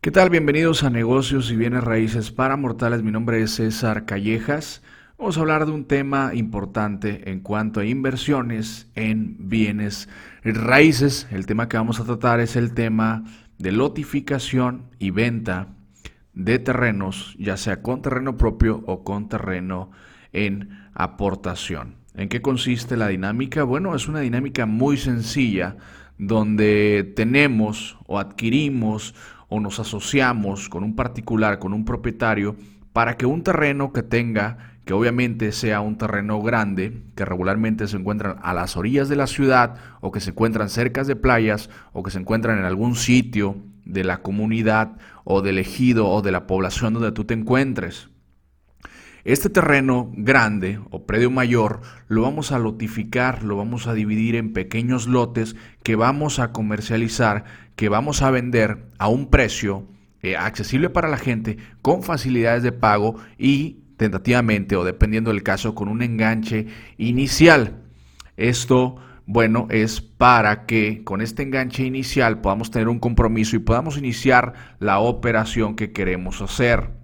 ¿Qué tal? Bienvenidos a Negocios y Bienes Raíces para Mortales. Mi nombre es César Callejas. Vamos a hablar de un tema importante en cuanto a inversiones en bienes raíces. El tema que vamos a tratar es el tema de lotificación y venta de terrenos, ya sea con terreno propio o con terreno en aportación. ¿En qué consiste la dinámica? Bueno, es una dinámica muy sencilla donde tenemos o adquirimos o nos asociamos con un particular, con un propietario, para que un terreno que tenga, que obviamente sea un terreno grande, que regularmente se encuentran a las orillas de la ciudad o que se encuentran cerca de playas o que se encuentran en algún sitio de la comunidad o del ejido o de la población donde tú te encuentres. Este terreno grande o predio mayor lo vamos a lotificar, lo vamos a dividir en pequeños lotes que vamos a comercializar, que vamos a vender a un precio eh, accesible para la gente, con facilidades de pago y tentativamente o dependiendo del caso con un enganche inicial. Esto, bueno, es para que con este enganche inicial podamos tener un compromiso y podamos iniciar la operación que queremos hacer.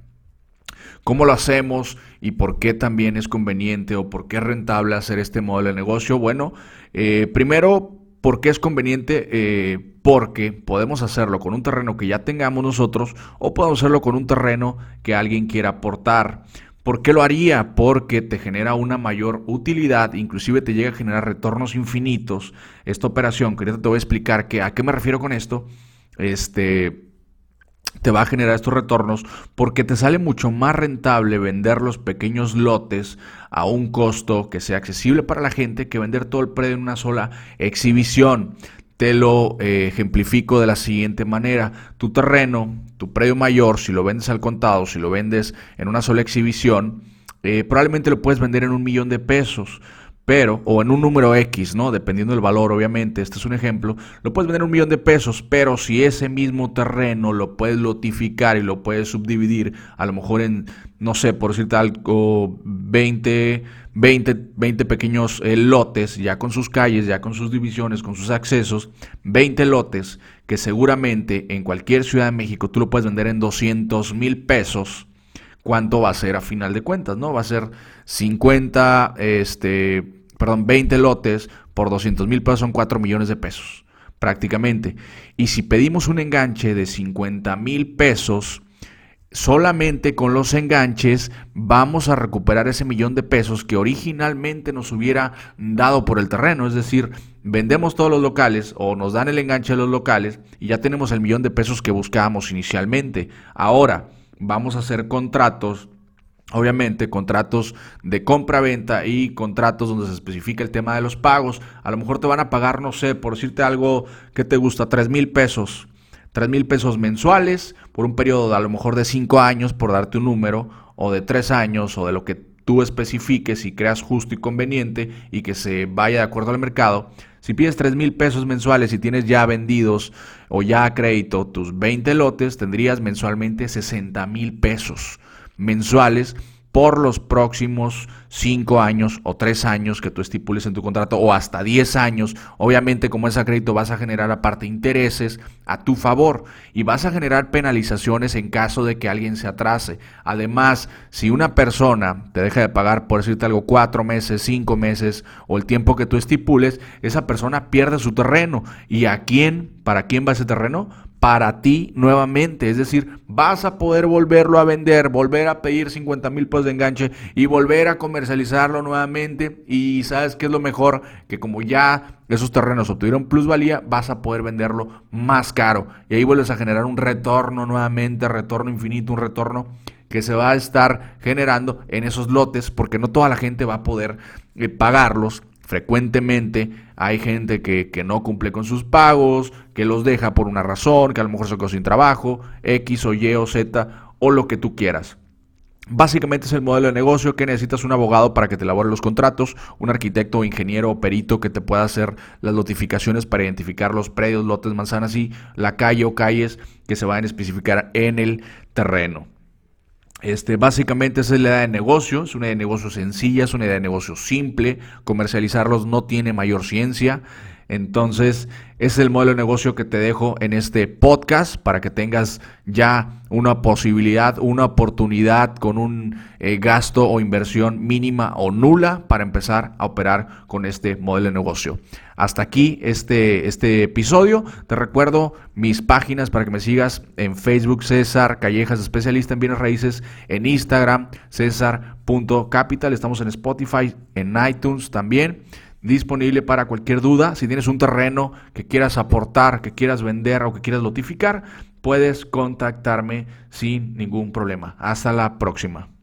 ¿Cómo lo hacemos y por qué también es conveniente o por qué es rentable hacer este modelo de negocio? Bueno, eh, primero, ¿por qué es conveniente? Eh, porque podemos hacerlo con un terreno que ya tengamos nosotros o podemos hacerlo con un terreno que alguien quiera aportar. ¿Por qué lo haría? Porque te genera una mayor utilidad, inclusive te llega a generar retornos infinitos esta operación, que ahorita te voy a explicar que, a qué me refiero con esto. Este, te va a generar estos retornos porque te sale mucho más rentable vender los pequeños lotes a un costo que sea accesible para la gente que vender todo el predio en una sola exhibición. Te lo eh, ejemplifico de la siguiente manera. Tu terreno, tu predio mayor, si lo vendes al contado, si lo vendes en una sola exhibición, eh, probablemente lo puedes vender en un millón de pesos pero, o en un número X, ¿no? Dependiendo del valor, obviamente, este es un ejemplo, lo puedes vender un millón de pesos, pero si ese mismo terreno lo puedes lotificar y lo puedes subdividir, a lo mejor en, no sé, por decirte algo, 20, 20, 20 pequeños eh, lotes, ya con sus calles, ya con sus divisiones, con sus accesos, 20 lotes que seguramente en cualquier ciudad de México tú lo puedes vender en 200 mil pesos cuánto va a ser a final de cuentas, ¿no? Va a ser 50, este, perdón, 20 lotes por 200 mil pesos son 4 millones de pesos, prácticamente. Y si pedimos un enganche de 50 mil pesos, solamente con los enganches vamos a recuperar ese millón de pesos que originalmente nos hubiera dado por el terreno. Es decir, vendemos todos los locales o nos dan el enganche de los locales y ya tenemos el millón de pesos que buscábamos inicialmente. Ahora, vamos a hacer contratos Obviamente, contratos de compra-venta y contratos donde se especifica el tema de los pagos. A lo mejor te van a pagar, no sé, por decirte algo que te gusta, 3 mil pesos. 3 mil pesos mensuales por un periodo de a lo mejor de 5 años, por darte un número, o de 3 años, o de lo que tú especifiques y creas justo y conveniente y que se vaya de acuerdo al mercado. Si pides 3 mil pesos mensuales y tienes ya vendidos o ya a crédito tus 20 lotes, tendrías mensualmente 60 mil pesos mensuales por los próximos 5 años o 3 años que tú estipules en tu contrato o hasta 10 años. Obviamente como es a crédito vas a generar aparte intereses a tu favor y vas a generar penalizaciones en caso de que alguien se atrase. Además, si una persona te deja de pagar por decirte algo 4 meses, 5 meses o el tiempo que tú estipules, esa persona pierde su terreno. ¿Y a quién? ¿Para quién va ese terreno? Para ti nuevamente. Es decir, vas a poder volverlo a vender, volver a pedir 50 mil pesos de enganche y volver a comercializarlo nuevamente. Y sabes qué es lo mejor, que como ya esos terrenos obtuvieron plusvalía, vas a poder venderlo más caro. Y ahí vuelves a generar un retorno nuevamente, retorno infinito, un retorno que se va a estar generando en esos lotes, porque no toda la gente va a poder eh, pagarlos Frecuentemente hay gente que, no cumple con sus pagos, que los deja por una razón, que a lo mejor se quedó sin trabajo, X o Y o Z o lo que tú quieras. Básicamente es el modelo de negocio que necesitas un abogado para que te elabore los contratos, un arquitecto, ingeniero o perito que te pueda hacer las notificaciones para identificar los predios, lotes, manzanas y la calle o calles que se vayan a especificar en el terreno. Este, básicamente esa es la idea de negocio, es una idea de negocio sencilla, es una idea de negocio simple, comercializarlos no tiene mayor ciencia. Entonces, es el modelo de negocio que te dejo en este podcast para que tengas ya una posibilidad, una oportunidad con un eh, gasto o inversión mínima o nula para empezar a operar con este modelo de negocio. Hasta aquí este, este episodio. Te recuerdo mis páginas para que me sigas en Facebook César Callejas, especialista en bienes raíces, en Instagram César.capital, estamos en Spotify, en iTunes también disponible para cualquier duda. Si tienes un terreno que quieras aportar, que quieras vender o que quieras notificar, puedes contactarme sin ningún problema. Hasta la próxima.